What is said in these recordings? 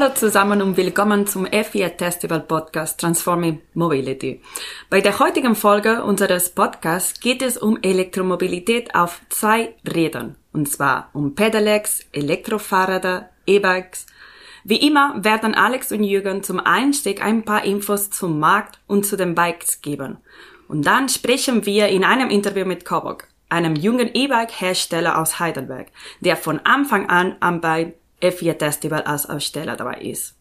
Hallo zusammen und willkommen zum F4 Festival Podcast Transforming Mobility. Bei der heutigen Folge unseres Podcasts geht es um Elektromobilität auf zwei Rädern. Und zwar um Pedelecs, Elektrofahrräder, E-Bikes. Wie immer werden Alex und Jürgen zum Einstieg ein paar Infos zum Markt und zu den Bikes geben. Und dann sprechen wir in einem Interview mit Kobok, einem jungen E-Bike-Hersteller aus Heidelberg, der von Anfang an am bei F4 Festival als Aussteller dabei ist.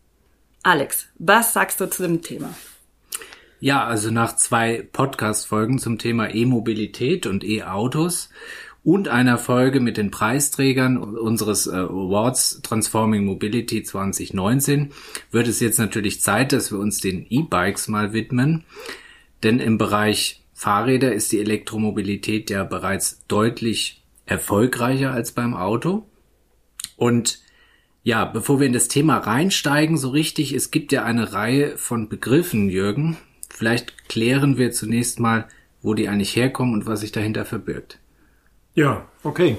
Alex, was sagst du zu dem Thema? Ja, also nach zwei Podcast-Folgen zum Thema E-Mobilität und E-Autos und einer Folge mit den Preisträgern unseres äh, Awards Transforming Mobility 2019 wird es jetzt natürlich Zeit, dass wir uns den E-Bikes mal widmen. Denn im Bereich Fahrräder ist die Elektromobilität ja bereits deutlich erfolgreicher als beim Auto. Und ja, bevor wir in das Thema reinsteigen, so richtig, es gibt ja eine Reihe von Begriffen, Jürgen. Vielleicht klären wir zunächst mal, wo die eigentlich herkommen und was sich dahinter verbirgt. Ja, okay.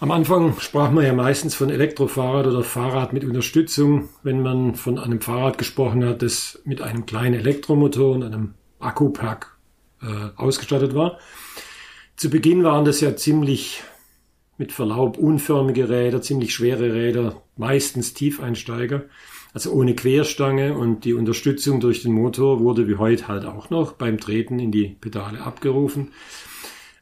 Am Anfang sprach man ja meistens von Elektrofahrrad oder Fahrrad mit Unterstützung, wenn man von einem Fahrrad gesprochen hat, das mit einem kleinen Elektromotor und einem Akkupack äh, ausgestattet war. Zu Beginn waren das ja ziemlich mit Verlaub unförmige Räder, ziemlich schwere Räder, meistens Tiefeinsteiger, also ohne Querstange und die Unterstützung durch den Motor wurde wie heute halt auch noch beim Treten in die Pedale abgerufen.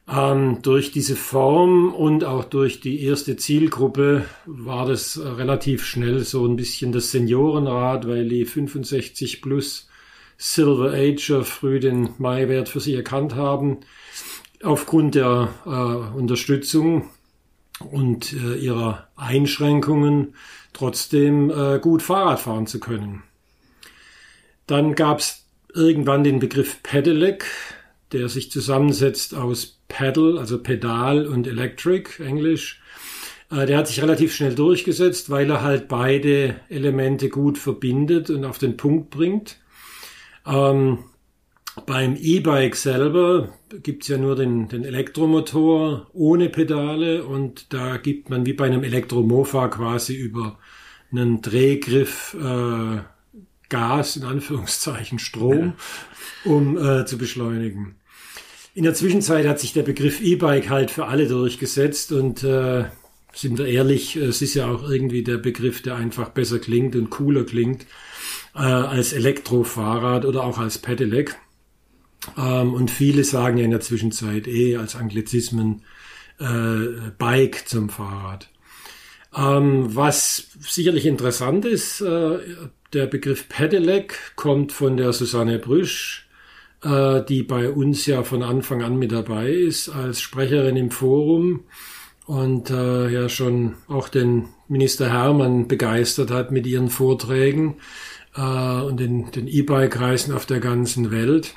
Ähm, durch diese Form und auch durch die erste Zielgruppe war das relativ schnell so ein bisschen das Seniorenrad, weil die 65 plus Silver Ager früh den Maiwert für sich erkannt haben. Aufgrund der äh, Unterstützung und äh, ihrer Einschränkungen trotzdem äh, gut Fahrrad fahren zu können. Dann gab es irgendwann den Begriff Pedelec, der sich zusammensetzt aus Pedal, also Pedal und Electric, Englisch. Äh, der hat sich relativ schnell durchgesetzt, weil er halt beide Elemente gut verbindet und auf den Punkt bringt. Ähm, beim E-Bike selber gibt's ja nur den, den Elektromotor ohne Pedale und da gibt man wie bei einem Elektromofa quasi über einen Drehgriff äh, Gas, in Anführungszeichen Strom, um äh, zu beschleunigen. In der Zwischenzeit hat sich der Begriff E-Bike halt für alle durchgesetzt und äh, sind wir ehrlich, es ist ja auch irgendwie der Begriff, der einfach besser klingt und cooler klingt äh, als Elektrofahrrad oder auch als Pedelec. Ähm, und viele sagen ja in der Zwischenzeit eh als Anglizismen äh, Bike zum Fahrrad. Ähm, was sicherlich interessant ist, äh, der Begriff Pedelec kommt von der Susanne Brüsch, äh, die bei uns ja von Anfang an mit dabei ist als Sprecherin im Forum und äh, ja schon auch den Minister Hermann begeistert hat mit ihren Vorträgen äh, und den, E-Bike-Reisen auf der ganzen Welt.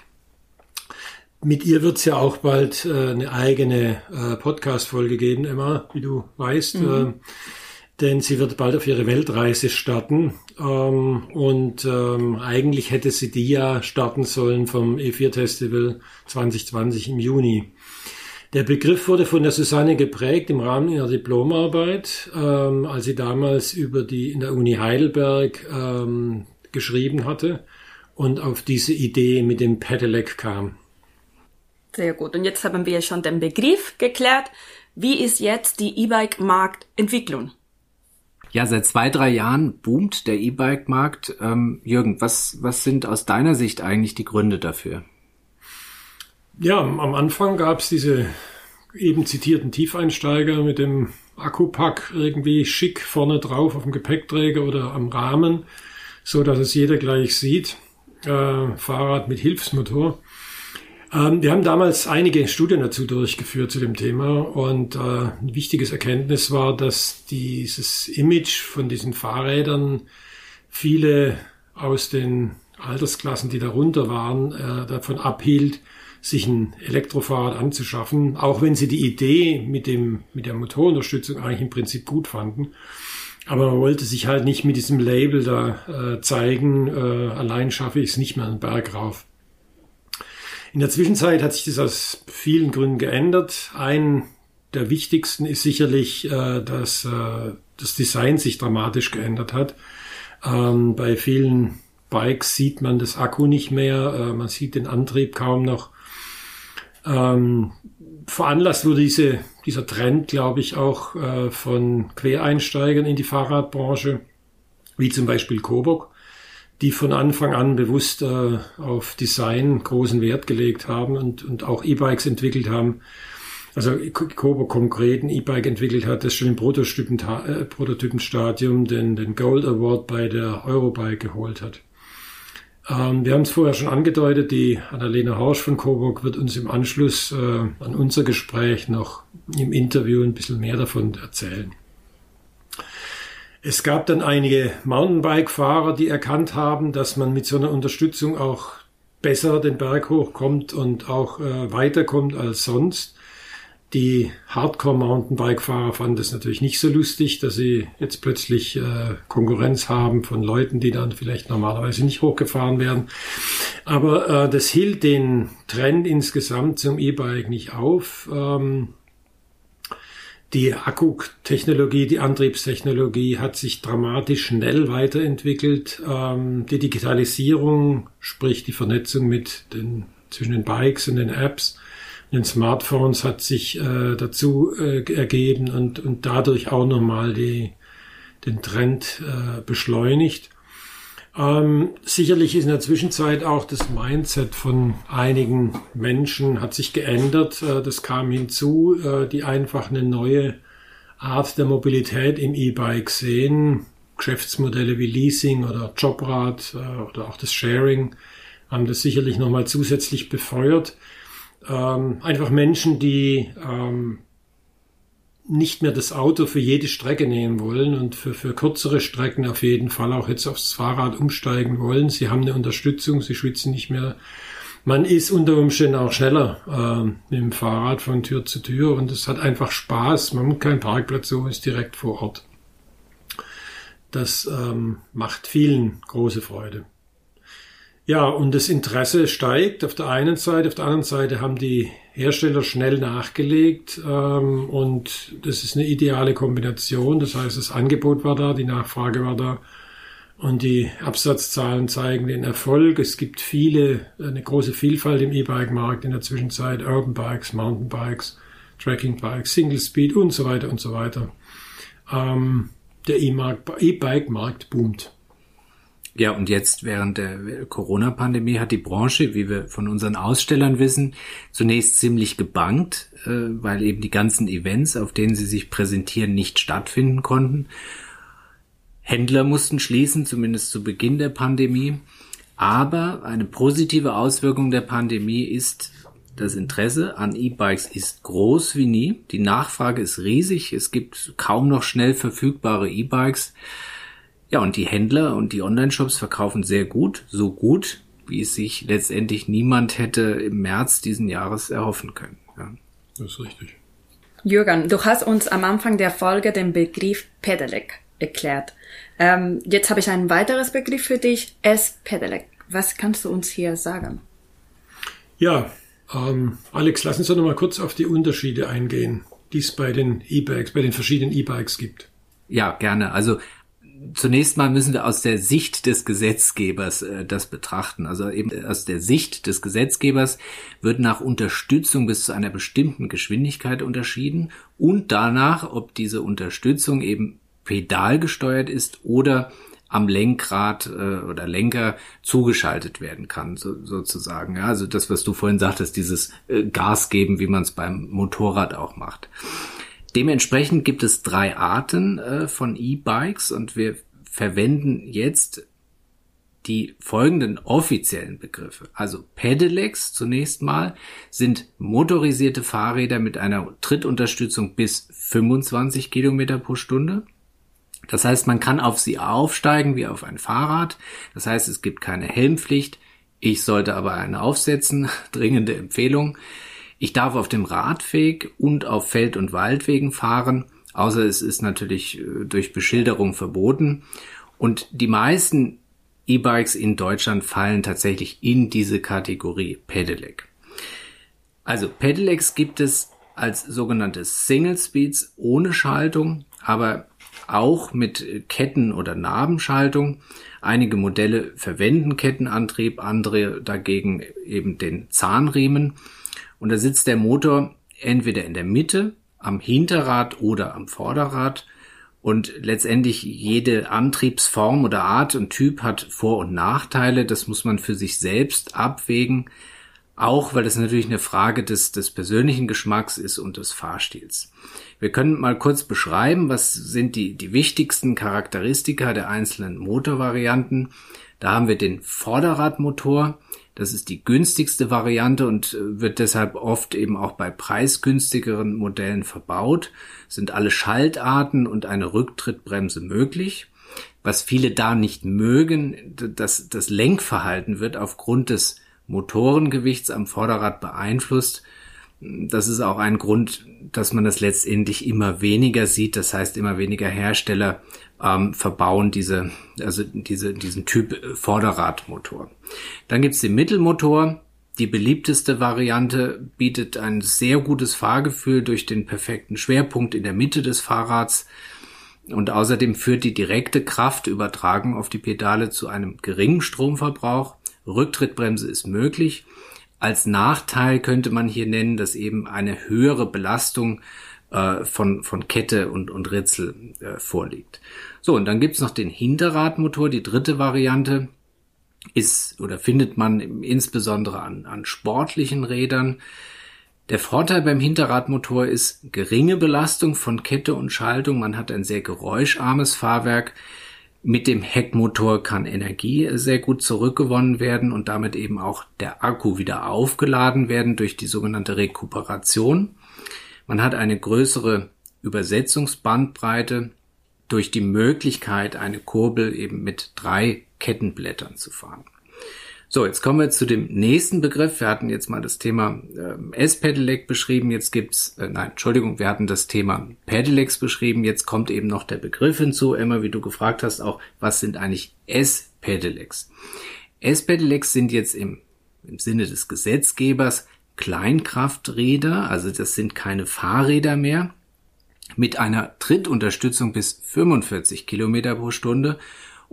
Mit ihr wird es ja auch bald äh, eine eigene äh, Podcast-Folge geben, Emma, wie du weißt. Mhm. Äh, denn sie wird bald auf ihre Weltreise starten. Ähm, und ähm, eigentlich hätte sie die ja starten sollen vom E4-Festival 2020 im Juni. Der Begriff wurde von der Susanne geprägt im Rahmen ihrer Diplomarbeit, ähm, als sie damals über die in der Uni Heidelberg ähm, geschrieben hatte und auf diese Idee mit dem Pedelec kam. Sehr gut. Und jetzt haben wir schon den Begriff geklärt. Wie ist jetzt die E-Bike-Marktentwicklung? Ja, seit zwei, drei Jahren boomt der E-Bike-Markt. Ähm, Jürgen, was, was sind aus deiner Sicht eigentlich die Gründe dafür? Ja, am Anfang gab es diese eben zitierten Tiefeinsteiger mit dem Akkupack irgendwie schick vorne drauf auf dem Gepäckträger oder am Rahmen, so dass es jeder gleich sieht. Äh, Fahrrad mit Hilfsmotor. Ähm, wir haben damals einige Studien dazu durchgeführt zu dem Thema und äh, ein wichtiges Erkenntnis war, dass dieses Image von diesen Fahrrädern viele aus den Altersklassen, die darunter waren, äh, davon abhielt, sich ein Elektrofahrrad anzuschaffen, auch wenn sie die Idee mit dem mit der Motorunterstützung eigentlich im Prinzip gut fanden. Aber man wollte sich halt nicht mit diesem Label da äh, zeigen, äh, allein schaffe ich es nicht mehr einen Berg rauf. In der Zwischenzeit hat sich das aus vielen Gründen geändert. Ein der wichtigsten ist sicherlich, äh, dass äh, das Design sich dramatisch geändert hat. Ähm, bei vielen Bikes sieht man das Akku nicht mehr, äh, man sieht den Antrieb kaum noch. Ähm, veranlasst wurde diese, dieser Trend, glaube ich, auch äh, von Quereinsteigern in die Fahrradbranche, wie zum Beispiel Coburg, die von Anfang an bewusst äh, auf Design großen Wert gelegt haben und, und auch E-Bikes entwickelt haben. Also Coburg konkret ein E-Bike entwickelt hat, das schon im Prototypen, äh, Prototypenstadium den, den Gold Award bei der Eurobike geholt hat. Ähm, wir haben es vorher schon angedeutet, die Annalena Horsch von Coburg wird uns im Anschluss äh, an unser Gespräch noch im Interview ein bisschen mehr davon erzählen. Es gab dann einige Mountainbike-Fahrer, die erkannt haben, dass man mit so einer Unterstützung auch besser den Berg hochkommt und auch äh, weiterkommt als sonst. Die Hardcore-Mountainbike-Fahrer fanden das natürlich nicht so lustig, dass sie jetzt plötzlich äh, Konkurrenz haben von Leuten, die dann vielleicht normalerweise nicht hochgefahren werden. Aber äh, das hielt den Trend insgesamt zum E-Bike nicht auf. Ähm, die Akkutechnologie, die Antriebstechnologie hat sich dramatisch schnell weiterentwickelt. Ähm, die Digitalisierung, sprich die Vernetzung mit den, zwischen den Bikes und den Apps, den Smartphones hat sich äh, dazu äh, ergeben und, und dadurch auch nochmal die, den Trend äh, beschleunigt. Ähm, sicherlich ist in der Zwischenzeit auch das Mindset von einigen Menschen hat sich geändert. Äh, das kam hinzu, äh, die einfach eine neue Art der Mobilität im E-Bike sehen. Geschäftsmodelle wie Leasing oder Jobrad äh, oder auch das Sharing haben das sicherlich nochmal zusätzlich befeuert ähm, einfach Menschen, die ähm, nicht mehr das Auto für jede Strecke nehmen wollen und für, für kürzere Strecken auf jeden Fall auch jetzt aufs Fahrrad umsteigen wollen. Sie haben eine Unterstützung, sie schwitzen nicht mehr. Man ist unter Umständen auch schneller äh, mit dem Fahrrad von Tür zu Tür und es hat einfach Spaß. Man hat keinen Parkplatz, so ist direkt vor Ort. Das ähm, macht vielen große Freude. Ja, und das Interesse steigt auf der einen Seite, auf der anderen Seite haben die Hersteller schnell nachgelegt ähm, und das ist eine ideale Kombination. Das heißt, das Angebot war da, die Nachfrage war da und die Absatzzahlen zeigen den Erfolg. Es gibt viele, eine große Vielfalt im E-Bike-Markt in der Zwischenzeit, Urban Bikes, Mountainbikes, Tracking Bikes, Single Speed und so weiter und so weiter. Ähm, der E-Bike-Markt boomt. Ja, und jetzt während der Corona-Pandemie hat die Branche, wie wir von unseren Ausstellern wissen, zunächst ziemlich gebankt, äh, weil eben die ganzen Events, auf denen sie sich präsentieren, nicht stattfinden konnten. Händler mussten schließen, zumindest zu Beginn der Pandemie. Aber eine positive Auswirkung der Pandemie ist, das Interesse an E-Bikes ist groß wie nie. Die Nachfrage ist riesig. Es gibt kaum noch schnell verfügbare E-Bikes. Ja, und die Händler und die Online-Shops verkaufen sehr gut, so gut, wie es sich letztendlich niemand hätte im März diesen Jahres erhoffen können. Ja. Das ist richtig. Jürgen, du hast uns am Anfang der Folge den Begriff Pedelec erklärt. Ähm, jetzt habe ich ein weiteres Begriff für dich, S-Pedelec. Was kannst du uns hier sagen? Ja, ähm, Alex, lass uns doch noch mal kurz auf die Unterschiede eingehen, die es bei den E-Bikes, bei den verschiedenen E-Bikes gibt. Ja, gerne. Also zunächst mal müssen wir aus der Sicht des Gesetzgebers äh, das betrachten. Also eben aus der Sicht des Gesetzgebers wird nach Unterstützung bis zu einer bestimmten Geschwindigkeit unterschieden und danach, ob diese Unterstützung eben pedalgesteuert ist oder am Lenkrad äh, oder Lenker zugeschaltet werden kann, so, sozusagen. Ja, also das, was du vorhin sagtest, dieses äh, Gas geben, wie man es beim Motorrad auch macht. Dementsprechend gibt es drei Arten äh, von E-Bikes und wir verwenden jetzt die folgenden offiziellen Begriffe. Also Pedelecs zunächst mal sind motorisierte Fahrräder mit einer Trittunterstützung bis 25 Kilometer pro Stunde. Das heißt, man kann auf sie aufsteigen wie auf ein Fahrrad. Das heißt, es gibt keine Helmpflicht. Ich sollte aber eine aufsetzen. Dringende Empfehlung. Ich darf auf dem Radweg und auf Feld- und Waldwegen fahren, außer es ist natürlich äh, durch Beschilderung verboten. Und die meisten E-Bikes in Deutschland fallen tatsächlich in diese Kategorie Pedelec. Also Pedelecs gibt es als sogenannte Single Speeds ohne Schaltung, aber auch mit Ketten- oder Nabenschaltung. Einige Modelle verwenden Kettenantrieb, andere dagegen eben den Zahnriemen. Und da sitzt der Motor entweder in der Mitte, am Hinterrad oder am Vorderrad. Und letztendlich jede Antriebsform oder Art und Typ hat Vor- und Nachteile. Das muss man für sich selbst abwägen. Auch weil es natürlich eine Frage des, des persönlichen Geschmacks ist und des Fahrstils. Wir können mal kurz beschreiben, was sind die, die wichtigsten Charakteristika der einzelnen Motorvarianten. Da haben wir den Vorderradmotor. Das ist die günstigste Variante und äh, wird deshalb oft eben auch bei preisgünstigeren Modellen verbaut. Sind alle Schaltarten und eine Rücktrittbremse möglich. Was viele da nicht mögen, dass das Lenkverhalten wird aufgrund des Motorengewichts am Vorderrad beeinflusst. Das ist auch ein Grund, dass man das letztendlich immer weniger sieht. Das heißt, immer weniger Hersteller ähm, verbauen diese, also diese, diesen Typ Vorderradmotor. Dann gibt's den Mittelmotor. Die beliebteste Variante bietet ein sehr gutes Fahrgefühl durch den perfekten Schwerpunkt in der Mitte des Fahrrads. Und außerdem führt die direkte Kraftübertragung auf die Pedale zu einem geringen Stromverbrauch. Rücktrittbremse ist möglich. Als Nachteil könnte man hier nennen, dass eben eine höhere Belastung äh, von, von Kette und, und Ritzel äh, vorliegt. So, und dann gibt's noch den Hinterradmotor, die dritte Variante ist oder findet man insbesondere an, an sportlichen Rädern. Der Vorteil beim Hinterradmotor ist geringe Belastung von Kette und Schaltung. Man hat ein sehr geräuscharmes Fahrwerk. Mit dem Heckmotor kann Energie sehr gut zurückgewonnen werden und damit eben auch der Akku wieder aufgeladen werden durch die sogenannte Rekuperation. Man hat eine größere Übersetzungsbandbreite durch die Möglichkeit, eine Kurbel eben mit drei Kettenblättern zu fahren. So, jetzt kommen wir zu dem nächsten Begriff. Wir hatten jetzt mal das Thema äh, S-Pedelec beschrieben. Jetzt gibt's, äh, nein, Entschuldigung, wir hatten das Thema Pedelecs beschrieben. Jetzt kommt eben noch der Begriff hinzu, Emma, wie du gefragt hast, auch, was sind eigentlich S-Pedelecs? S-Pedelecs sind jetzt im, im Sinne des Gesetzgebers Kleinkrafträder, also das sind keine Fahrräder mehr, mit einer Trittunterstützung bis 45 Kilometer pro Stunde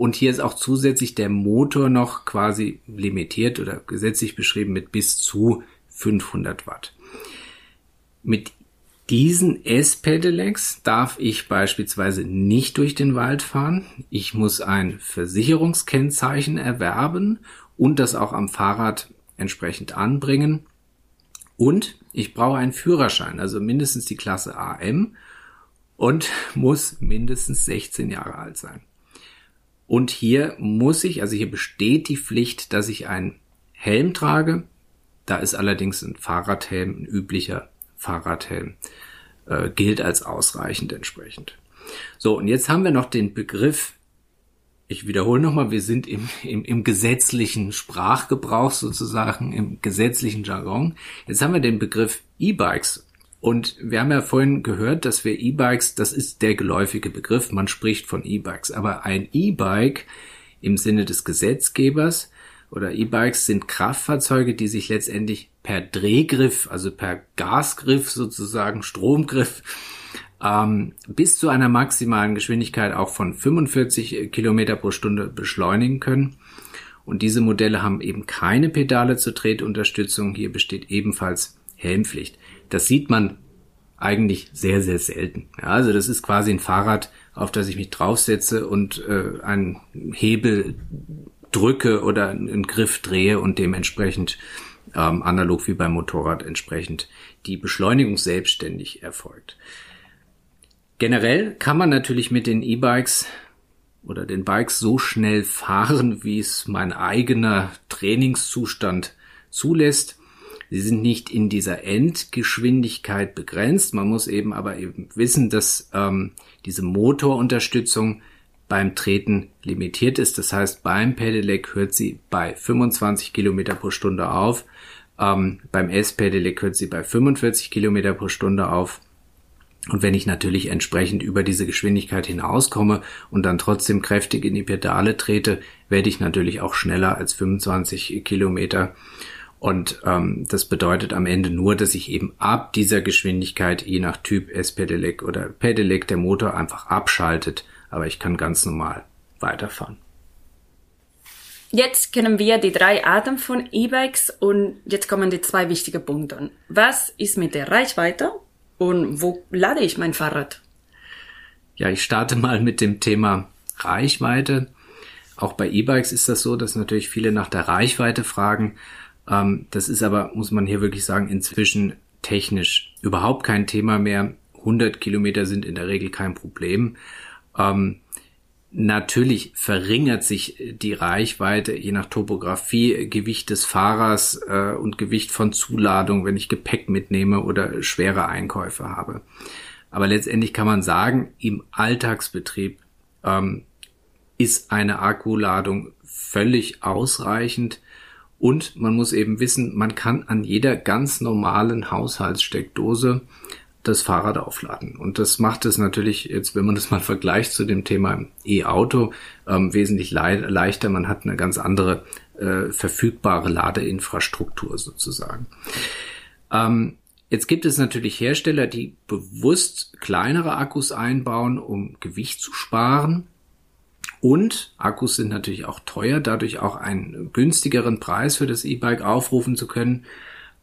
und hier ist auch zusätzlich der Motor noch quasi limitiert oder gesetzlich beschrieben mit bis zu 500 Watt. Mit diesen S-Pedelecs darf ich beispielsweise nicht durch den Wald fahren. Ich muss ein Versicherungskennzeichen erwerben und das auch am Fahrrad entsprechend anbringen. Und ich brauche einen Führerschein, also mindestens die Klasse AM und muss mindestens 16 Jahre alt sein. Und hier muss ich, also hier besteht die Pflicht, dass ich einen Helm trage. Da ist allerdings ein Fahrradhelm, ein üblicher Fahrradhelm, äh, gilt als ausreichend entsprechend. So, und jetzt haben wir noch den Begriff, ich wiederhole nochmal, wir sind im, im, im gesetzlichen Sprachgebrauch sozusagen, im gesetzlichen Jargon. Jetzt haben wir den Begriff E-Bikes und wir haben ja vorhin gehört, dass wir E-Bikes, das ist der geläufige Begriff, man spricht von E-Bikes, aber ein E-Bike im Sinne des Gesetzgebers oder E-Bikes sind Kraftfahrzeuge, die sich letztendlich per Drehgriff, also per Gasgriff sozusagen, Stromgriff, ähm, bis zu einer maximalen Geschwindigkeit auch von 45 Kilometer pro Stunde beschleunigen können. Und diese Modelle haben eben keine Pedale zur Tretunterstützung. Hier besteht ebenfalls Helmpflicht. Das sieht man eigentlich sehr, sehr selten. Ja, also das ist quasi ein Fahrrad, auf das ich mich draufsetze und äh, einen Hebel drücke oder einen Griff drehe und dementsprechend ähm, analog wie beim Motorrad entsprechend die Beschleunigung selbstständig erfolgt. Generell kann man natürlich mit den E-Bikes oder den Bikes so schnell fahren, wie es mein eigener Trainingszustand zulässt. Sie sind nicht in dieser Endgeschwindigkeit begrenzt. Man muss eben aber eben wissen, dass ähm, diese Motorunterstützung beim Treten limitiert ist. Das heißt, beim Pedelec hört sie bei 25 Kilometer pro Stunde auf. Ähm, beim S-Pedelec hört sie bei 45 Kilometer pro Stunde auf. Und wenn ich natürlich entsprechend über diese Geschwindigkeit hinauskomme und dann trotzdem kräftig in die Pedale trete, werde ich natürlich auch schneller als 25 Kilometer Und ähm, das bedeutet am Ende nur, dass ich eben ab dieser Geschwindigkeit, je nach Typ S-Pedelec oder Pedelec, der Motor einfach abschaltet, aber ich kann ganz normal weiterfahren. Jetzt kennen wir die drei Arten von E-Bikes und jetzt kommen die zwei wichtigen Punkte. Was ist mit der Reichweite und wo lade ich mein Fahrrad? Ja, ich starte mal mit dem Thema Reichweite. Auch bei E-Bikes ist das so, dass natürlich viele nach der Reichweite fragen. Ähm, das ist aber, muss man hier wirklich sagen, inzwischen technisch überhaupt kein Thema mehr. 100 Kilometer sind in der Regel kein Problem. Ähm, natürlich verringert sich die Reichweite je nach Topografie, Gewicht des Fahrers äh, und Gewicht von Zuladung, wenn ich Gepäck mitnehme oder schwere Einkäufe habe. Aber letztendlich kann man sagen, im Alltagsbetrieb ähm, ist eine Akkuladung völlig ausreichend. Und man muss eben wissen, man kann an jeder ganz normalen Haushaltssteckdose das Fahrrad aufladen. Und das macht es natürlich jetzt, wenn man das mal vergleicht zu dem Thema E-Auto, ähm, wesentlich le leichter. Man hat eine ganz andere äh, verfügbare Ladeinfrastruktur sozusagen. Ähm, jetzt gibt es natürlich Hersteller, die bewusst kleinere Akkus einbauen, um Gewicht zu sparen. Und Akkus sind natürlich auch teuer, dadurch auch einen günstigeren Preis für das E-Bike aufrufen zu können.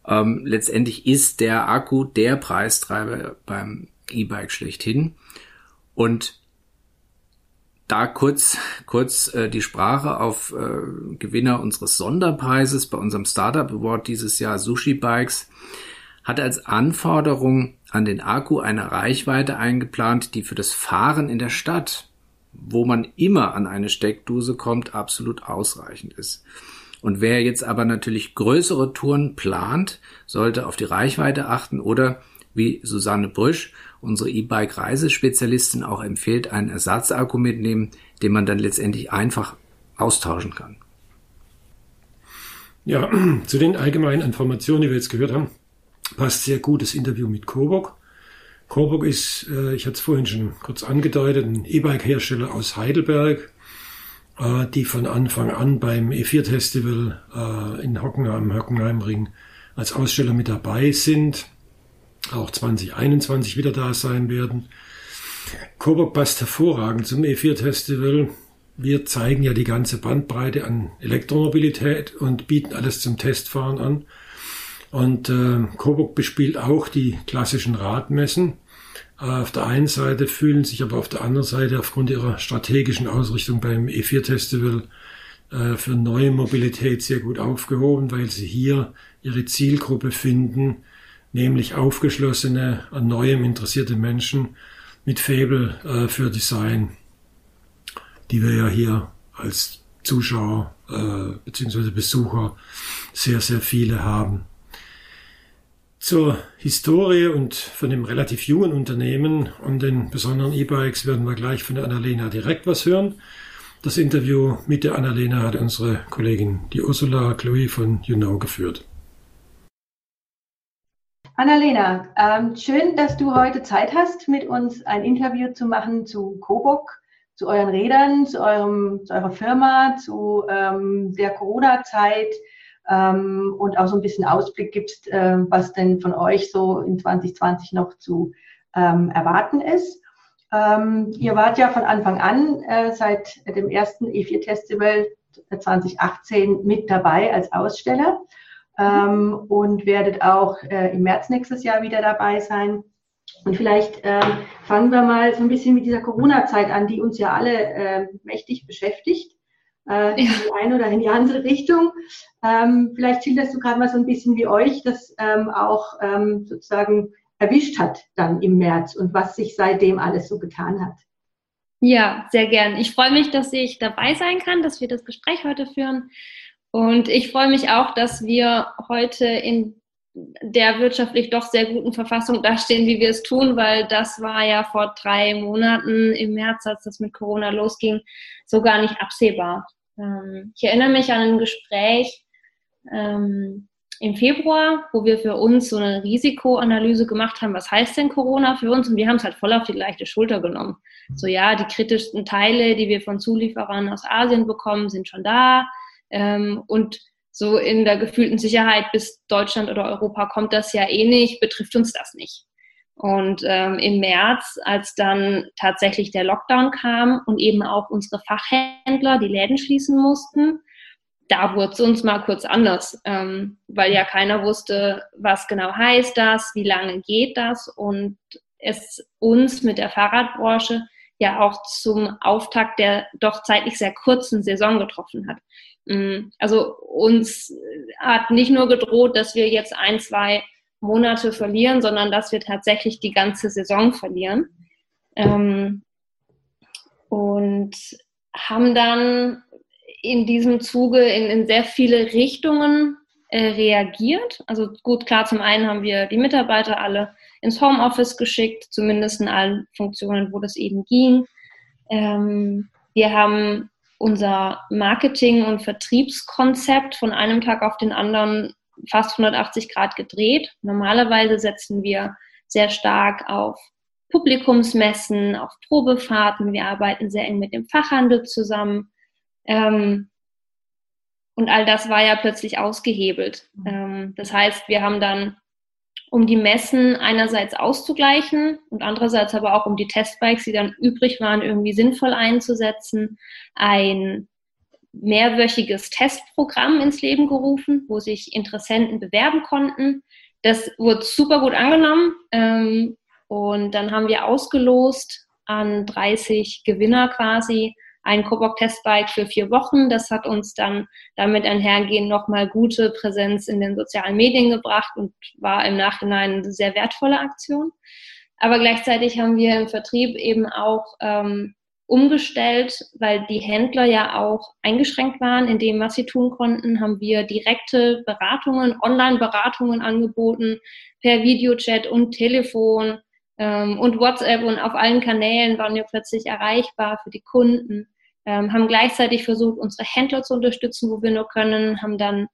Ähm, letztendlich ist der Akku der Preistreiber beim E-Bike schlechthin. Und da kurz, kurz äh, die Sprache auf äh, Gewinner unseres Sonderpreises bei unserem Startup Award dieses Jahr Sushi Bikes hat als Anforderung an den Akku eine Reichweite eingeplant, die für das Fahren in der Stadt wo man immer an eine Steckdose kommt, absolut ausreichend ist. Und wer jetzt aber natürlich größere Touren plant, sollte auf die Reichweite achten oder wie Susanne Brüsch, unsere E-Bike-Reisespezialistin, auch empfiehlt, einen Ersatzakku mitnehmen, den man dann letztendlich einfach austauschen kann. Ja, zu den allgemeinen Informationen, die wir jetzt gehört haben, passt sehr gut das Interview mit Coburg. Coburg ist, äh, ich hatte es vorhin schon kurz angedeutet, ein E-Bike-Hersteller aus Heidelberg, äh, die von Anfang an beim E4-Festival äh, in Hockenheim, Hockenheimring als Aussteller mit dabei sind, auch 2021 wieder da sein werden. Coburg passt hervorragend zum E4-Festival. Wir zeigen ja die ganze Bandbreite an Elektromobilität und bieten alles zum Testfahren an. Und äh, Coburg bespielt auch die klassischen Radmessen. Äh, auf der einen Seite fühlen sich aber auf der anderen Seite aufgrund ihrer strategischen Ausrichtung beim E4-Festival äh, für neue Mobilität sehr gut aufgehoben, weil sie hier ihre Zielgruppe finden, nämlich aufgeschlossene, an Neuem interessierte Menschen mit Faible äh, für Design, die wir ja hier als Zuschauer äh, bzw. Besucher sehr, sehr viele haben. Zur Historie und von dem relativ jungen Unternehmen und den besonderen E-Bikes werden wir gleich von der Annalena direkt was hören. Das Interview mit der Annalena hat unsere Kollegin, die Ursula Chloe von YouKnow, geführt. Annalena, ähm, schön, dass du heute Zeit hast, mit uns ein Interview zu machen zu Coburg, zu euren Rädern, zu, eurem, zu eurer Firma, zu ähm, der Corona-Zeit, ähm, und auch so ein bisschen Ausblick gibst, äh, was denn von euch so in 2020 noch zu ähm, erwarten ist. Ähm, ihr wart ja von Anfang an äh, seit dem ersten E4-Festival 2018 mit dabei als Aussteller ähm, und werdet auch äh, im März nächstes Jahr wieder dabei sein. Und vielleicht äh, fangen wir mal so ein bisschen mit dieser Corona-Zeit an, die uns ja alle äh, mächtig beschäftigt äh, in die eine oder in die andere Richtung. Ähm, vielleicht schilderst du gerade mal so ein bisschen, wie euch das ähm, auch ähm, sozusagen erwischt hat dann im März und was sich seitdem alles so getan hat. Ja, sehr gern. Ich freue mich, dass ich dabei sein kann, dass wir das Gespräch heute führen. Und ich freue mich auch, dass wir heute in der wirtschaftlich doch sehr guten Verfassung dastehen, wie wir es tun, weil das war ja vor drei Monaten im März, als das mit Corona losging, so gar nicht absehbar. Ähm, ich erinnere mich an ein Gespräch ähm, im Februar, wo wir für uns so eine Risikoanalyse gemacht haben, was heißt denn Corona für uns? Und wir haben es halt voll auf die leichte Schulter genommen. So ja, die kritischsten Teile, die wir von Zulieferern aus Asien bekommen, sind schon da. Ähm, und so in der gefühlten Sicherheit bis Deutschland oder Europa kommt das ja eh nicht, betrifft uns das nicht. Und ähm, im März, als dann tatsächlich der Lockdown kam und eben auch unsere Fachhändler die Läden schließen mussten, da wurde es uns mal kurz anders, ähm, weil ja keiner wusste, was genau heißt das, wie lange geht das und es uns mit der Fahrradbranche ja auch zum Auftakt der doch zeitlich sehr kurzen Saison getroffen hat. Mm, also uns hat nicht nur gedroht, dass wir jetzt ein, zwei Monate verlieren, sondern dass wir tatsächlich die ganze Saison verlieren. Ähm, und haben dann in diesem Zuge in, in sehr viele Richtungen äh, reagiert. Also gut, klar, zum einen haben wir die Mitarbeiter alle ins Homeoffice geschickt, zumindest in allen Funktionen, wo das eben ging. Ähm, wir haben unser Marketing- und Vertriebskonzept von einem Tag auf den anderen fast 180 Grad gedreht. Normalerweise setzen wir sehr stark auf Publikumsmessen, auf Probefahrten. Wir arbeiten sehr eng mit dem Fachhandel zusammen. Ähm, und all das war ja plötzlich ausgehebelt. Ähm, das heißt, wir haben dann, um die Messen einerseits auszugleichen und andererseits aber auch um die Testbikes, die dann übrig waren, irgendwie sinnvoll einzusetzen, ein mehrwöchiges Testprogramm ins Leben gerufen, wo sich Interessenten bewerben konnten. Das wurde super gut angenommen ähm, und dann haben wir ausgelost an 30 Gewinner quasi ein Coburg Testbike für vier Wochen. Das hat uns dann damit einhergehend nochmal gute Präsenz in den sozialen Medien gebracht und war im Nachhinein eine sehr wertvolle Aktion. Aber gleichzeitig haben wir im Vertrieb eben auch ähm, umgestellt, weil die Händler ja auch eingeschränkt waren in dem, was sie tun konnten, haben wir direkte Beratungen, Online-Beratungen angeboten per Videochat und Telefon ähm, und WhatsApp und auf allen Kanälen waren wir plötzlich erreichbar für die Kunden, ähm, haben gleichzeitig versucht, unsere Händler zu unterstützen, wo wir nur können, haben dann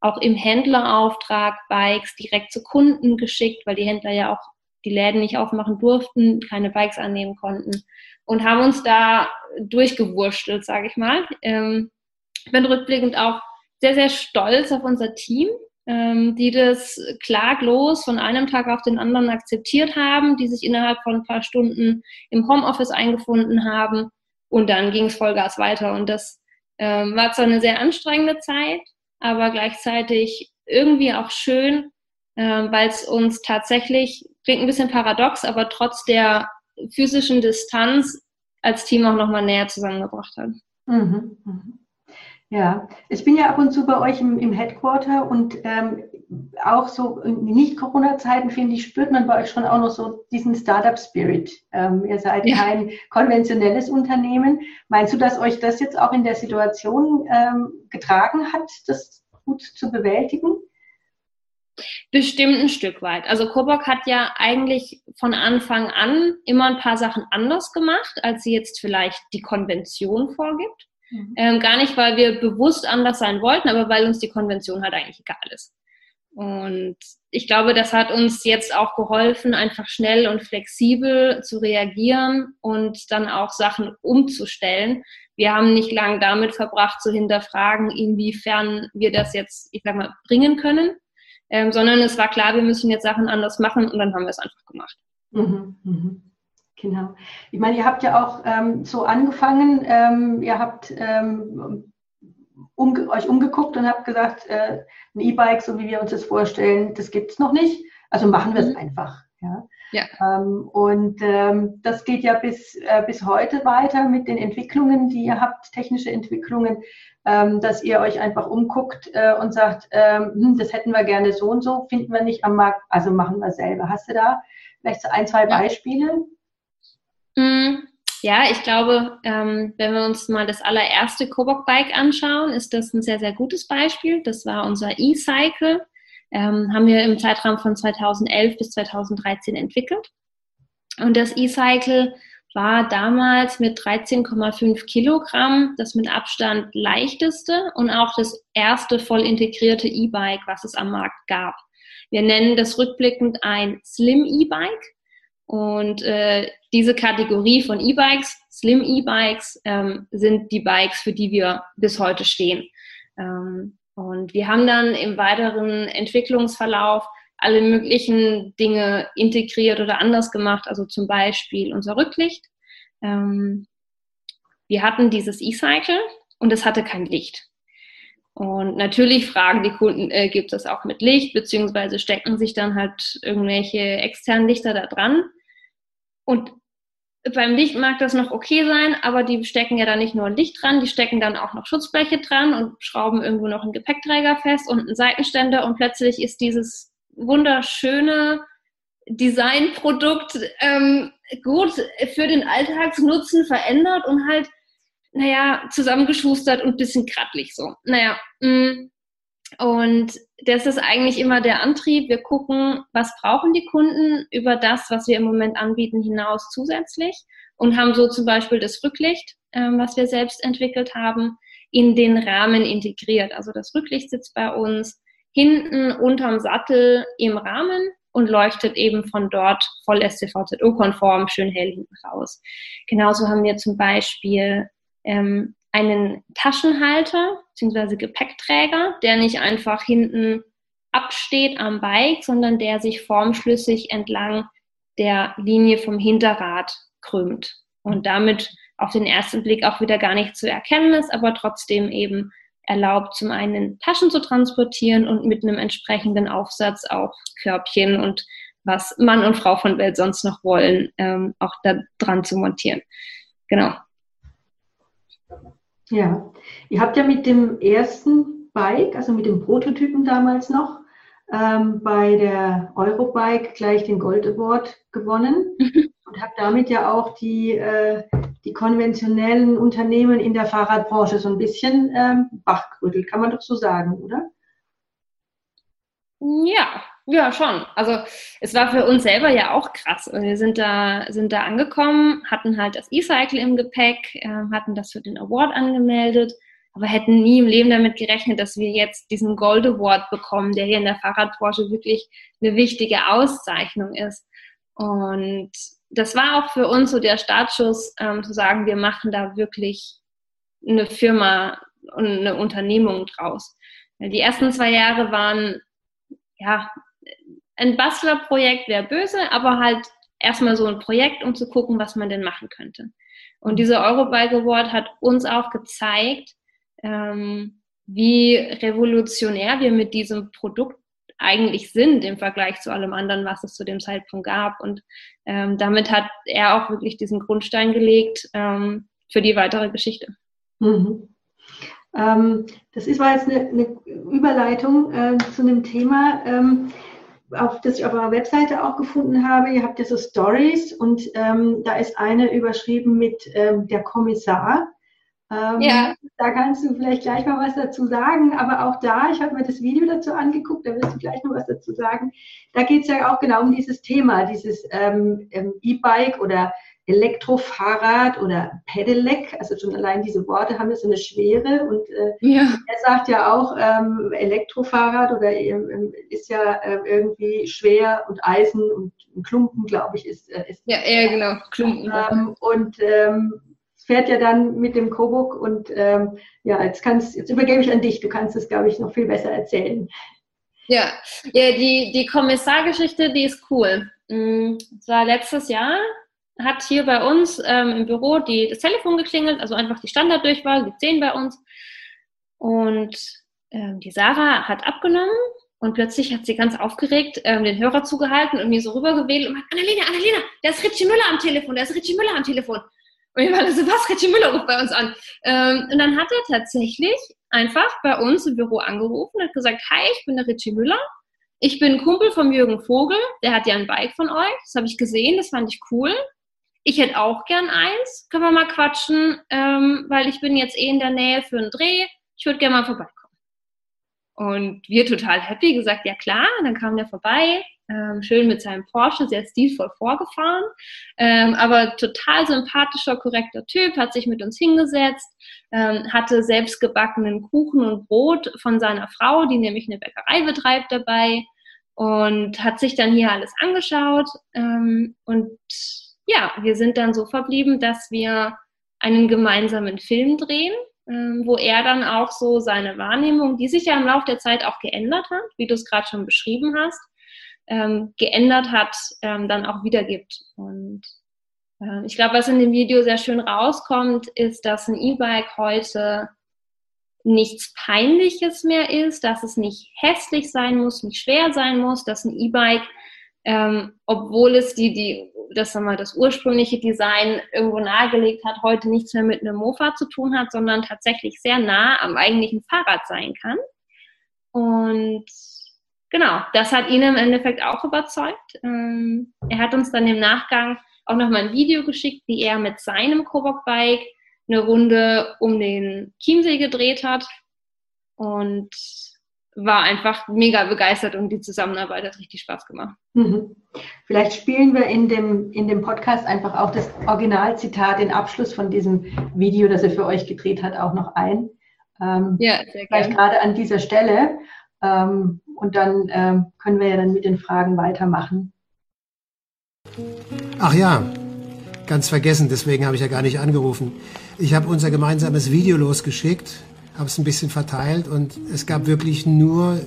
auch im Händlerauftrag Bikes direkt zu Kunden geschickt, weil die Händler ja auch die Läden nicht aufmachen durften, keine Bikes annehmen konnten und haben uns da durchgewurschtelt, sage ich mal. Ähm, bin rückblickend auch sehr, sehr stolz auf unser Team, ähm, die das klaglos von einem Tag auf den anderen akzeptiert haben, die sich innerhalb von ein paar Stunden im Homeoffice eingefunden haben und dann ging es Vollgas weiter. Und das ähm, war zwar eine sehr anstrengende Zeit, aber gleichzeitig irgendwie auch schön, ähm, weil es uns tatsächlich, klingt ein bisschen paradox, aber trotz der physischen Distanz als Team auch nochmal näher zusammengebracht hat. Mhm, mhm. Ja, ich bin ja ab und zu bei euch im, im Headquarter und ähm, auch so in Nicht-Corona-Zeiten, finde ich, spürt man bei euch schon auch noch so diesen Startup-Spirit. Ähm, ihr seid ja. kein konventionelles Unternehmen. Meinst du, dass euch das jetzt auch in der Situation ähm, getragen hat, das gut zu bewältigen? Bestimmt ein Stück weit. Also Coburg hat ja eigentlich von Anfang an immer ein paar Sachen anders gemacht, als sie jetzt vielleicht die Konvention vorgibt. Mhm. Ähm, gar nicht, weil wir bewusst anders sein wollten, aber weil uns die Konvention halt eigentlich egal ist. Und ich glaube, das hat uns jetzt auch geholfen, einfach schnell und flexibel zu reagieren und dann auch Sachen umzustellen. Wir haben nicht lange damit verbracht, zu hinterfragen, inwiefern wir das jetzt, ich sag mal, bringen können, ähm, sondern es war klar, wir müssen jetzt Sachen anders machen und dann haben wir es einfach gemacht. Mhm, mhm. Genau. Ich meine, ihr habt ja auch ähm, so angefangen, ähm, ihr habt ähm, um, euch umgeguckt und habt gesagt, äh, ein E-Bike, so wie wir uns das vorstellen, das gibt es noch nicht. Also machen wir es mhm. einfach. Ja. ja. Ähm, und ähm, das geht ja bis, äh, bis heute weiter mit den Entwicklungen, die ihr habt, technische Entwicklungen, ähm, dass ihr euch einfach umguckt äh, und sagt, ähm, hm, das hätten wir gerne so und so, finden wir nicht am Markt, also machen wir selber. Hast du da vielleicht so ein, zwei Beispiele? Mm, ja, ich glaube, ähm, wenn wir uns mal das allererste Kobok Bike anschauen, ist das ein sehr, sehr gutes Beispiel. Das war unser E-Cycle. Ähm, haben wir im Zeitraum von 2011 bis 2013 entwickelt. Und das E-Cycle war damals mit 13,5 Kilogramm das mit Abstand leichteste und auch das erste voll integrierte E-Bike, was es am Markt gab. Wir nennen das rückblickend ein Slim E-Bike. Und äh, diese Kategorie von E-Bikes, Slim E-Bikes, ähm, sind die Bikes, für die wir bis heute stehen. Ähm, und Und wir haben dann im weiteren Entwicklungsverlauf alle möglichen Dinge integriert oder anders gemacht, also zum Beispiel unser Rücklicht. Ähm, wir hatten dieses E-Cycle und es hatte kein Licht. Und natürlich fragen die Kunden, äh, gibt es auch mit Licht, beziehungsweise stecken sich dann halt irgendwelche externen Lichter da dran. Und beim Licht mag das noch okay sein, aber die stecken ja dann nicht nur Licht dran, die stecken dann auch noch Schutzbleche dran und schrauben irgendwo noch einen Gepäckträger fest und einen Seitenständer und plötzlich ist dieses wunderschöne Designprodukt ähm, gut für den Alltagsnutzen verändert und halt, naja, zusammengeschustert und bisschen krattlich so. Naja. Mm. und das ist eigentlich immer der Antrieb. Wir gucken, was brauchen die Kunden über das, was wir im Moment anbieten, hinaus zusätzlich und haben so zum Beispiel das Rücklicht, ähm, was wir selbst entwickelt haben, in den Rahmen integriert. Also das Rücklicht sitzt bei uns hinten unterm Sattel im Rahmen und leuchtet eben von dort voll STVZO-konform schön hell hinten raus. Genauso haben wir zum Beispiel ähm, einen Taschenhalter bzw. Gepäckträger, der nicht einfach hinten absteht am Bike, sondern der sich formschlüssig entlang der Linie vom Hinterrad krümmt und damit auf den ersten Blick auch wieder gar nicht zu erkennen ist, aber trotzdem eben erlaubt, zum einen Taschen zu transportieren und mit einem entsprechenden Aufsatz auch Körbchen und was Mann und Frau von Welt sonst noch wollen, ähm, auch da dran zu montieren. Genau. Ja, ihr habt ja mit dem ersten Bike, also mit dem Prototypen damals noch, ähm, bei der Eurobike gleich den Gold Award gewonnen und habt damit ja auch die äh, die konventionellen Unternehmen in der Fahrradbranche so ein bisschen ähm, wachgerüttelt, kann man doch so sagen, oder? Ja, ja, schon. Also es war für uns selber ja auch krass. Wir sind da, sind da angekommen, hatten halt das E-Cycle im Gepäck, äh, hatten das für den Award angemeldet, aber hätten nie im Leben damit gerechnet, dass wir jetzt diesen Gold Award bekommen, der hier in der Fahrradbranche wirklich eine wichtige Auszeichnung ist. Und das war auch für uns so der Startschuss, ähm, zu sagen, wir machen da wirklich eine Firma und eine Unternehmung draus. Die ersten zwei Jahre waren, ja, ein Bastlerprojekt wäre böse, aber halt erstmal so ein Projekt, um zu gucken, was man denn machen könnte. Und dieser Eurobike Award hat uns auch gezeigt, ähm, wie revolutionär wir mit diesem Produkt eigentlich sind im Vergleich zu allem anderen, was es zu dem Zeitpunkt gab. Und ähm, damit hat er auch wirklich diesen Grundstein gelegt ähm, für die weitere Geschichte. Mhm. Ähm, das ist, war jetzt eine, eine Überleitung äh, zu einem Thema, ähm, auf das ich auf eurer Webseite auch gefunden habe. Ihr habt ja so Stories und ähm, da ist eine überschrieben mit ähm, der Kommissar. Ähm, ja. Da kannst du vielleicht gleich mal was dazu sagen. Aber auch da, ich habe mir das Video dazu angeguckt, da wirst du gleich noch was dazu sagen. Da geht es ja auch genau um dieses Thema, dieses ähm, ähm, E-Bike oder Elektrofahrrad oder Pedelec. Also schon allein diese Worte haben ja so eine Schwere. Und äh, ja. er sagt ja auch, ähm, Elektrofahrrad oder ähm, ist ja äh, irgendwie schwer und Eisen und Klumpen, glaube ich, ist, äh, ist. Ja, ja, genau, Klumpen. Ähm, und ähm, fährt ja dann mit dem Kobuk und ähm, ja, jetzt kannst, jetzt übergebe ich an dich. Du kannst es, glaube ich, noch viel besser erzählen. Ja, ja die, die Kommissargeschichte, die ist cool. Mm, es war letztes Jahr, hat hier bei uns ähm, im Büro die, das Telefon geklingelt, also einfach die Standarddurchwahl, die 10 bei uns. Und ähm, die Sarah hat abgenommen und plötzlich hat sie ganz aufgeregt ähm, den Hörer zugehalten und mir so rübergewählt und meint, Annalena, Annalena, da ist Richie Müller am Telefon, da ist Richie Müller am Telefon. Und ich war so, was, Richie Müller ruft bei uns an. Ähm, und dann hat er tatsächlich einfach bei uns im Büro angerufen und hat gesagt, hi, ich bin der Richie Müller. Ich bin Kumpel von Jürgen Vogel, der hat ja ein Bike von euch. Das habe ich gesehen, das fand ich cool. Ich hätte auch gern eins. Können wir mal quatschen, ähm, weil ich bin jetzt eh in der Nähe für einen Dreh. Ich würde gerne mal vorbeikommen. Und wir total happy gesagt, ja klar. Und dann kam der vorbei, ähm, schön mit seinem Porsche, sehr stilvoll vorgefahren, ähm, aber total sympathischer, korrekter Typ, hat sich mit uns hingesetzt, ähm, hatte selbst gebackenen Kuchen und Brot von seiner Frau, die nämlich eine Bäckerei betreibt dabei und hat sich dann hier alles angeschaut ähm, und ja, wir sind dann so verblieben, dass wir einen gemeinsamen Film drehen wo er dann auch so seine Wahrnehmung, die sich ja im Laufe der Zeit auch geändert hat, wie du es gerade schon beschrieben hast, ähm, geändert hat, ähm, dann auch wiedergibt. Und äh, ich glaube, was in dem Video sehr schön rauskommt, ist, dass ein E-Bike heute nichts Peinliches mehr ist, dass es nicht hässlich sein muss, nicht schwer sein muss, dass ein E-Bike, ähm, obwohl es die, die, das, sagen wir, das ursprüngliche Design irgendwo nahegelegt hat, heute nichts mehr mit einem Mofa zu tun hat, sondern tatsächlich sehr nah am eigentlichen Fahrrad sein kann. Und genau, das hat ihn im Endeffekt auch überzeugt. Ähm, er hat uns dann im Nachgang auch nochmal ein Video geschickt, wie er mit seinem Kobok-Bike eine Runde um den Chiemsee gedreht hat und war einfach mega begeistert und die Zusammenarbeit hat richtig Spaß gemacht. Mhm. Vielleicht spielen wir in dem, in dem Podcast einfach auch das Originalzitat, den Abschluss von diesem Video, das er für euch gedreht hat, auch noch ein. Ähm, ja, sehr gerne. Vielleicht gerade an dieser Stelle. Ähm, und dann ähm, können wir ja dann mit den Fragen weitermachen. Ach ja, ganz vergessen, deswegen habe ich ja gar nicht angerufen. Ich habe unser gemeinsames Video losgeschickt, habe es ein bisschen verteilt und es gab wirklich nur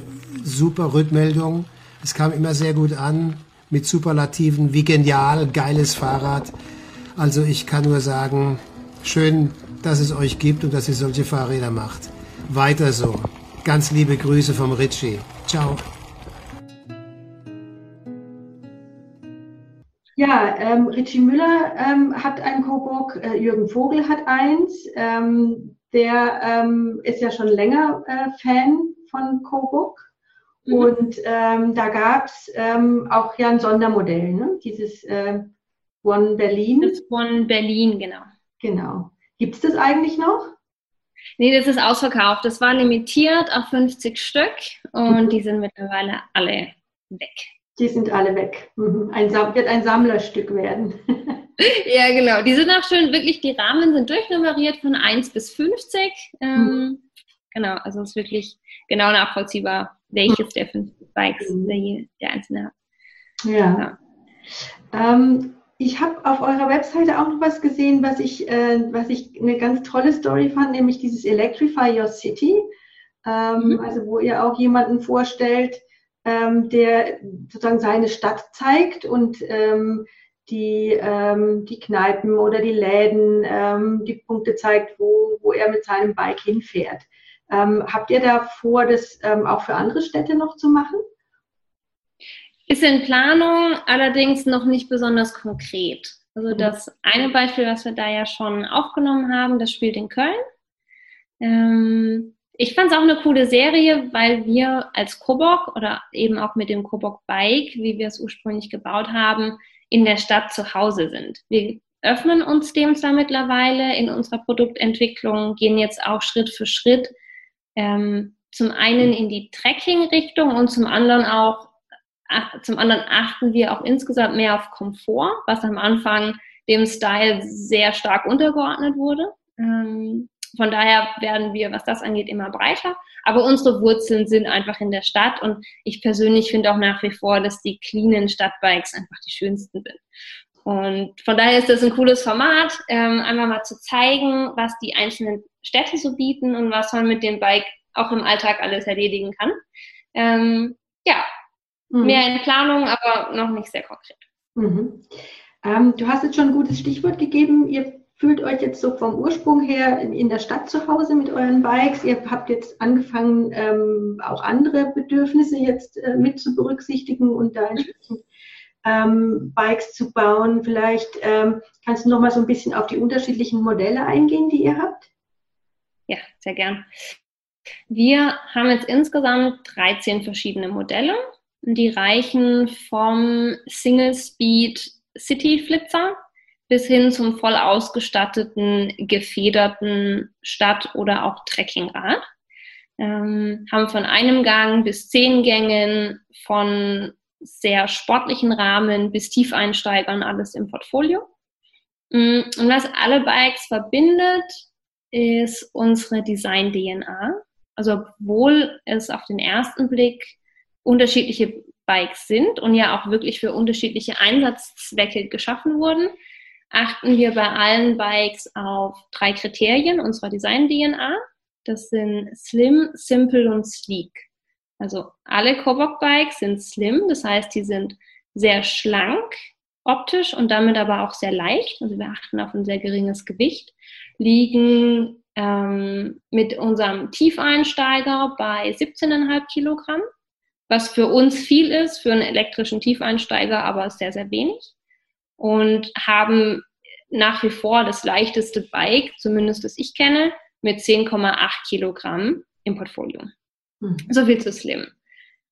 super Rückmeldungen. Es kam immer sehr gut an mit Superlativen, wie genial, geiles Fahrrad. Also ich kann nur sagen, schön, dass es euch gibt und dass ihr solche Fahrräder macht. Weiter so. Ganz liebe Grüße vom Ritchie. Ciao. Ja, ähm, Richie Müller ähm, hat ein Coburg, äh, Jürgen Vogel hat eins. Ähm, der ähm, ist ja schon länger äh, Fan von Coburg. Mhm. Und ähm, da gab's ähm, auch ja ein Sondermodell, ne? dieses äh, One Berlin. Das One Berlin, genau. Genau. Gibt's das eigentlich noch? Nee, das ist ausverkauft. Das war limitiert auf 50 Stück und mhm. die sind mittlerweile alle weg. Die sind alle weg. Mhm. Ein, wird ein Sammlerstück werden. ja, genau. Die sind auch schön, wirklich, die Rahmen sind durchnummeriert von 1 bis 50. Ähm, mhm. Genau, also es ist wirklich genau nachvollziehbar, welches der fünf Bikes mhm. der, der einzelne hat. Ja. ja. Ähm, ich habe auf eurer Webseite auch noch was gesehen, was ich, äh, was ich eine ganz tolle Story fand, nämlich dieses Electrify Your City. Ähm, mhm. Also wo ihr auch jemanden vorstellt, ähm, der sozusagen seine Stadt zeigt und ähm, die, ähm, die Kneipen oder die Läden, ähm, die Punkte zeigt, wo, wo er mit seinem Bike hinfährt. Ähm, habt ihr da vor, das ähm, auch für andere Städte noch zu machen? Ist in Planung, allerdings noch nicht besonders konkret. Also mhm. das eine Beispiel, was wir da ja schon aufgenommen haben, das spielt in Köln. Ähm, ich fand es auch eine coole Serie, weil wir als Kobok oder eben auch mit dem Kobok Bike, wie wir es ursprünglich gebaut haben, in der Stadt zu Hause sind. Wir öffnen uns dem zwar mittlerweile in unserer Produktentwicklung, gehen jetzt auch Schritt für Schritt ähm, zum einen in die Trekking-Richtung und zum anderen auch zum anderen achten wir auch insgesamt mehr auf Komfort, was am Anfang dem Style sehr stark untergeordnet wurde. Ähm, von daher werden wir, was das angeht, immer breiter. Aber unsere Wurzeln sind einfach in der Stadt und ich persönlich finde auch nach wie vor, dass die cleanen Stadtbikes einfach die schönsten sind. Und von daher ist das ein cooles Format, ähm, einmal mal zu zeigen, was die einzelnen Städte so bieten und was man mit dem Bike auch im Alltag alles erledigen kann. Ähm, ja, mhm. mehr in Planung, aber noch nicht sehr konkret. Mhm. Ähm, du hast jetzt schon ein gutes Stichwort gegeben. Ihr fühlt euch jetzt so vom Ursprung her in der Stadt zu Hause mit euren Bikes. Ihr habt jetzt angefangen, ähm, auch andere Bedürfnisse jetzt äh, mit zu berücksichtigen und da entsprechend ähm, Bikes zu bauen. Vielleicht ähm, kannst du noch mal so ein bisschen auf die unterschiedlichen Modelle eingehen, die ihr habt? Ja, sehr gern. Wir haben jetzt insgesamt 13 verschiedene Modelle. Die reichen vom Single Speed City Flitzer bis hin zum voll ausgestatteten, gefederten Stadt- oder auch Trekkingrad. Ähm, haben von einem Gang bis zehn Gängen, von sehr sportlichen Rahmen bis Tiefeinsteigern alles im Portfolio. Mm, und was alle Bikes verbindet, ist unsere Design-DNA. Also obwohl es auf den ersten Blick unterschiedliche Bikes sind und ja auch wirklich für unterschiedliche Einsatzzwecke geschaffen wurden, achten wir bei allen Bikes auf drei Kriterien unserer Design-DNA. Das sind Slim, Simple und Sleek. Also alle Kobok-Bikes sind slim, das heißt, die sind sehr schlank optisch und damit aber auch sehr leicht. Also wir achten auf ein sehr geringes Gewicht, liegen ähm, mit unserem Tiefeinsteiger bei 17,5 Kilogramm, was für uns viel ist, für einen elektrischen Tiefeinsteiger aber sehr, sehr wenig. Und haben nach wie vor das leichteste Bike, zumindest das ich kenne, mit 10,8 Kilogramm im Portfolio. Mhm. So viel zu Slim.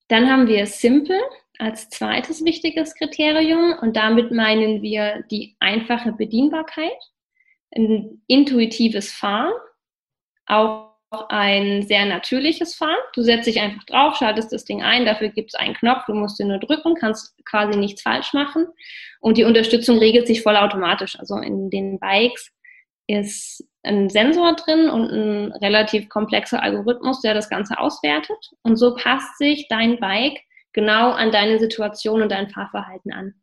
Dann haben wir Simple als zweites wichtiges Kriterium und damit meinen wir die einfache Bedienbarkeit, ein intuitives Fahren, auch ein sehr natürliches Fahren. Du setzt dich einfach drauf, schaltest das Ding ein, dafür gibt es einen Knopf, du musst den nur drücken, kannst quasi nichts falsch machen. Und die Unterstützung regelt sich vollautomatisch. Also in den Bikes ist ein Sensor drin und ein relativ komplexer Algorithmus, der das Ganze auswertet. Und so passt sich dein Bike genau an deine Situation und dein Fahrverhalten an.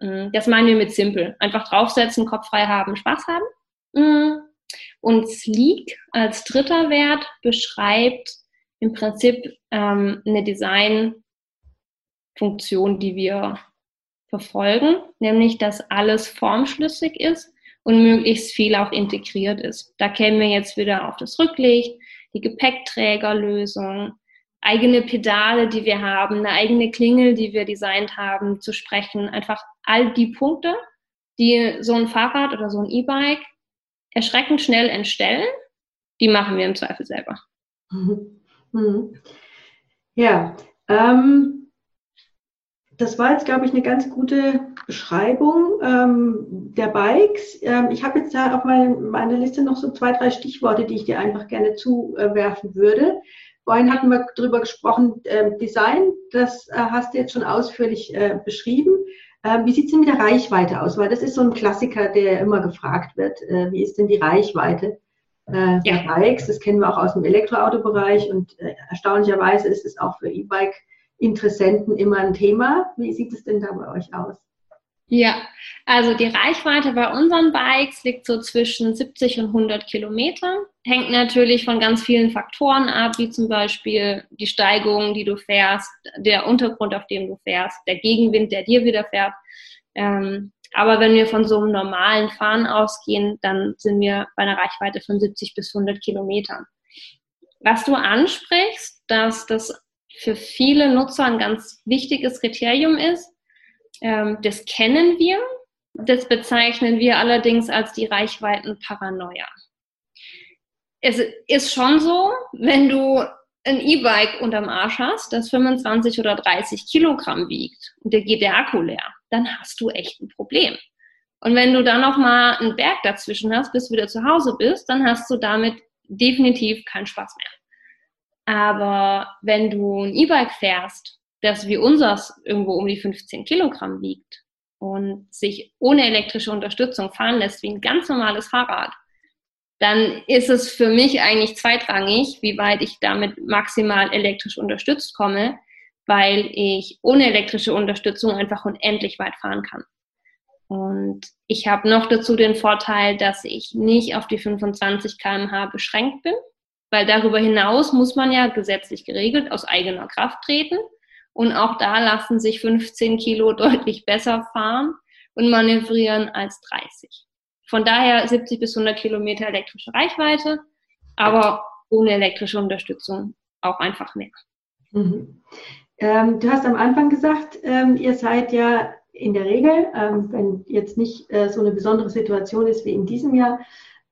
Mm, das meinen wir mit simpel. Einfach draufsetzen, Kopf frei haben, Spaß haben. Und Sleek als dritter Wert beschreibt im Prinzip ähm, eine Designfunktion, die wir verfolgen, nämlich dass alles formschlüssig ist und möglichst viel auch integriert ist. Da kämen wir jetzt wieder auf das Rücklicht, die Gepäckträgerlösung, eigene Pedale, die wir haben, eine eigene Klingel, die wir designt haben, zu sprechen. Einfach all die Punkte, die so ein Fahrrad oder so ein E-Bike erschreckend schnell entstellen, die machen wir im Zweifel selber. Mhm. Mhm. Ja, ähm, das war jetzt, glaube ich, eine ganz gute Beschreibung ähm, der Bikes. Ähm, ich habe jetzt da auf meine, meine Liste noch so zwei, drei Stichworte, die ich dir einfach gerne zuwerfen würde. Vorhin hatten wir darüber gesprochen, äh, Design, das äh, hast du jetzt schon ausführlich äh, beschrieben. Ähm, wie sieht es denn mit der Reichweite aus? Weil das ist so ein Klassiker, der immer gefragt wird. Äh, wie ist denn die Reichweite äh, der ja. Bikes? Das kennen wir auch aus dem Elektroautobereich und äh, erstaunlicherweise ist es auch für E-Bike Interessenten immer ein Thema. Wie sieht es denn da bei euch aus? Ja, also die Reichweite bei unseren Bikes liegt so zwischen 70 und 100 Kilometern. Hängt natürlich von ganz vielen Faktoren ab, wie zum Beispiel die Steigung, die du fährst, der Untergrund, auf dem du fährst, der Gegenwind, der dir widerfährt. Ähm, aber wenn wir von so einem normalen Fahren ausgehen, dann sind wir bei einer Reichweite von 70 bis 100 Kilometern. Was du ansprichst, dass das für viele Nutzer ein ganz wichtiges Kriterium ist. Ähm, das kennen wir. Das bezeichnen wir allerdings als die Reichweitenparanoia. Es ist schon so, wenn du ein E-Bike unterm Arsch hast, das 25 oder 30 Kilogramm wiegt und dir geht der Akku leer, dann hast du echt ein Problem. Und wenn du dann noch mal einen Berg dazwischen hast, bis du wieder zu Hause bist, dann hast du damit definitiv keinen Spaß mehr. Aber wenn du ein E-Bike fährst, das wie unseres irgendwo um die 15 Kilogramm wiegt und sich ohne elektrische Unterstützung fahren lässt wie ein ganz normales Fahrrad, dann ist es für mich eigentlich zweitrangig, wie weit ich damit maximal elektrisch unterstützt komme, weil ich ohne elektrische Unterstützung einfach unendlich weit fahren kann. Und ich habe noch dazu den Vorteil, dass ich nicht auf die 25 km/h beschränkt bin, weil darüber hinaus muss man ja gesetzlich geregelt aus eigener Kraft treten. Und auch da lassen sich 15 Kilo deutlich besser fahren und manövrieren als 30. Von daher 70 bis 100 Kilometer elektrische Reichweite, aber ohne elektrische Unterstützung auch einfach mehr. Mhm. Ähm, du hast am Anfang gesagt, ähm, ihr seid ja in der Regel, ähm, wenn jetzt nicht äh, so eine besondere Situation ist wie in diesem Jahr,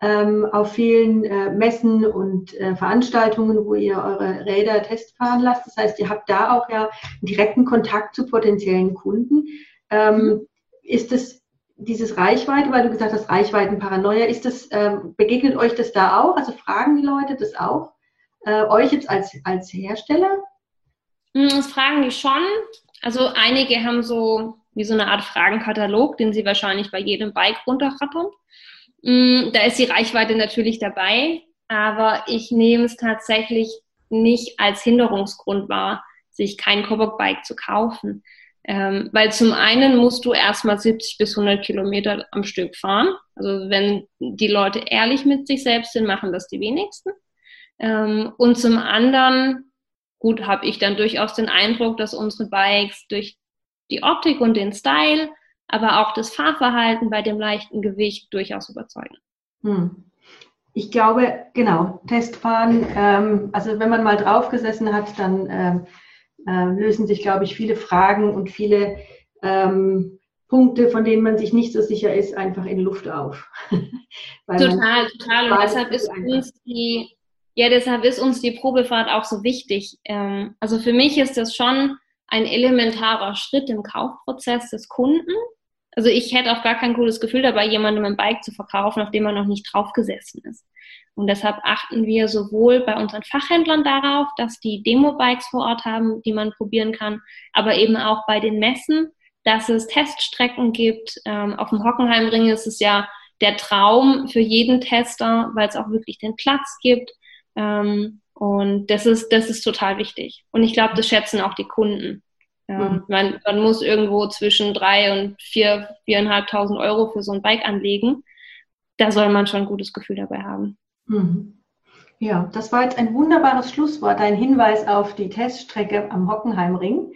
ähm, auf vielen äh, Messen und äh, Veranstaltungen, wo ihr eure Räder testfahren lasst. Das heißt, ihr habt da auch ja direkten Kontakt zu potenziellen Kunden. Ähm, mhm. Ist es dieses Reichweite, weil du gesagt hast, Reichweitenparanoia, ist das, ähm, begegnet euch das da auch? Also fragen die Leute das auch? Äh, euch jetzt als, als Hersteller? Hm, das fragen die schon. Also einige haben so wie so eine Art Fragenkatalog, den sie wahrscheinlich bei jedem Bike runterrattern. Mm, da ist die Reichweite natürlich dabei, aber ich nehme es tatsächlich nicht als Hinderungsgrund wahr, sich kein Kobok-Bike zu kaufen. Ähm, weil zum einen musst du erstmal 70 bis 100 Kilometer am Stück fahren. Also wenn die Leute ehrlich mit sich selbst sind, machen das die wenigsten. Ähm, und zum anderen, gut, habe ich dann durchaus den Eindruck, dass unsere Bikes durch die Optik und den Style, aber auch das Fahrverhalten bei dem leichten Gewicht durchaus überzeugen. Hm. Ich glaube, genau, Testfahren, ähm, also wenn man mal draufgesessen hat, dann ähm, äh, lösen sich, glaube ich, viele Fragen und viele ähm, Punkte, von denen man sich nicht so sicher ist, einfach in Luft auf. total, total. Und deshalb ist uns die, ja, deshalb ist uns die Probefahrt auch so wichtig. Ähm, also für mich ist das schon ein elementarer Schritt im Kaufprozess des Kunden. Also ich hätte auch gar kein gutes Gefühl dabei, jemandem ein Bike zu verkaufen, auf dem er noch nicht draufgesessen ist. Und deshalb achten wir sowohl bei unseren Fachhändlern darauf, dass die Demo-Bikes vor Ort haben, die man probieren kann, aber eben auch bei den Messen, dass es Teststrecken gibt. Ähm, auf dem Hockenheimring ist es ja der Traum für jeden Tester, weil es auch wirklich den Platz gibt. Ähm, und das ist, das ist total wichtig. Und ich glaube, das schätzen auch die Kunden. Ja, man, man muss irgendwo zwischen drei und vier, viereinhalbtausend Euro für so ein Bike anlegen. Da soll man schon ein gutes Gefühl dabei haben. Mhm. Ja, das war jetzt ein wunderbares Schlusswort, ein Hinweis auf die Teststrecke am Hockenheimring.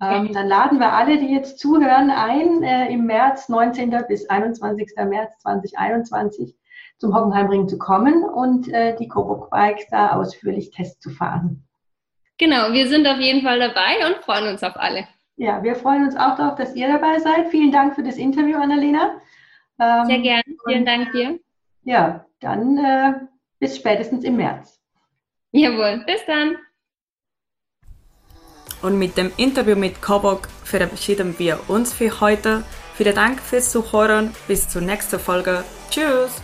Ähm, dann laden wir alle, die jetzt zuhören, ein, äh, im März, 19. bis 21. März 2021 zum Hockenheimring zu kommen und äh, die Coburg Bikes da ausführlich Test zu fahren. Genau, wir sind auf jeden Fall dabei und freuen uns auf alle. Ja, wir freuen uns auch darauf, dass ihr dabei seid. Vielen Dank für das Interview, Annalena. Ähm, Sehr gerne. Vielen Dank dir. Ja, dann äh, bis spätestens im März. Jawohl, bis dann. Und mit dem Interview mit Coburg verabschieden wir uns für heute. Vielen Dank fürs Zuhören. Bis zur nächsten Folge. Tschüss.